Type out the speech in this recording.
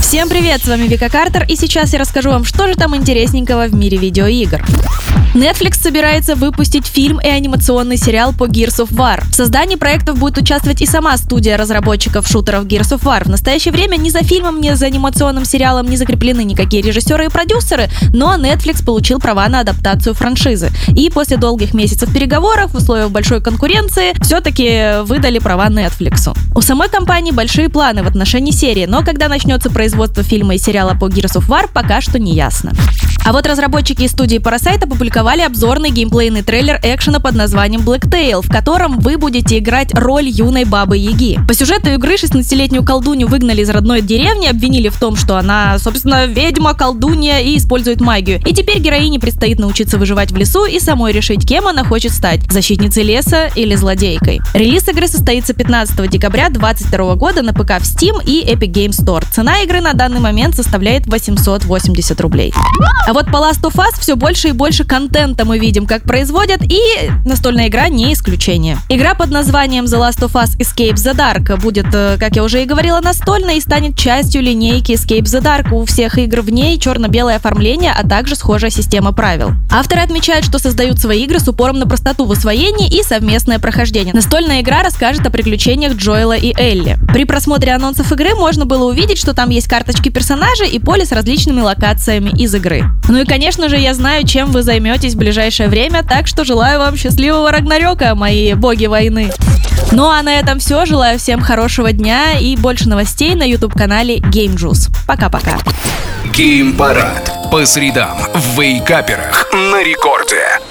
Всем привет, с вами Вика Картер, и сейчас я расскажу вам, что же там интересненького в мире видеоигр. Netflix собирается выпустить фильм и анимационный сериал по Gears of War. В создании проектов будет участвовать и сама студия разработчиков шутеров Gears of War. В настоящее время ни за фильмом, ни за анимационным сериалом не закреплены никакие режиссеры и продюсеры, но Netflix получил права на адаптацию франшизы. И после долгих месяцев переговоров в условиях большой конкуренции все-таки выдали права Netflix. У самой компании большие планы в отношении серии, но когда начнется производство фильма и сериала по Gears of War, пока что не ясно. А вот разработчики студии Parasite опубликовали обзорный геймплейный трейлер экшена под названием Blacktail, в котором вы будете играть роль юной бабы Яги. По сюжету игры 16-летнюю колдунью выгнали из родной деревни, обвинили в том, что она, собственно, ведьма, колдунья и использует магию. И теперь героине предстоит научиться выживать в лесу и самой решить, кем она хочет стать – защитницей леса или злодейкой. Релиз игры состоится 15 декабря 2022 года на ПК в Steam и Epic Games Store. Цена игры на данный момент составляет 880 рублей. А вот по Last of Us все больше и больше контента мы видим, как производят, и настольная игра не исключение. Игра под названием The Last of Us Escape the Dark будет, э, как я уже и говорила, настольной и станет частью линейки Escape the Dark. У всех игр в ней черно-белое оформление, а также схожая система правил. Авторы отмечают, что создают свои игры с упором на простоту в освоении и совместное прохождение. Настольная игра расскажет о приключениях Джоэла и Элли. При просмотре анонсов игры можно было увидеть, что там есть карточки персонажей и поле с различными локациями из игры. Ну и, конечно же, я знаю, чем вы займетесь в ближайшее время, так что желаю вам счастливого Рагнарёка, мои боги войны. Ну а на этом все. Желаю всем хорошего дня и больше новостей на YouTube-канале Game Juice. Пока-пока. Геймпарад по средам в Вейкаперах на рекорде.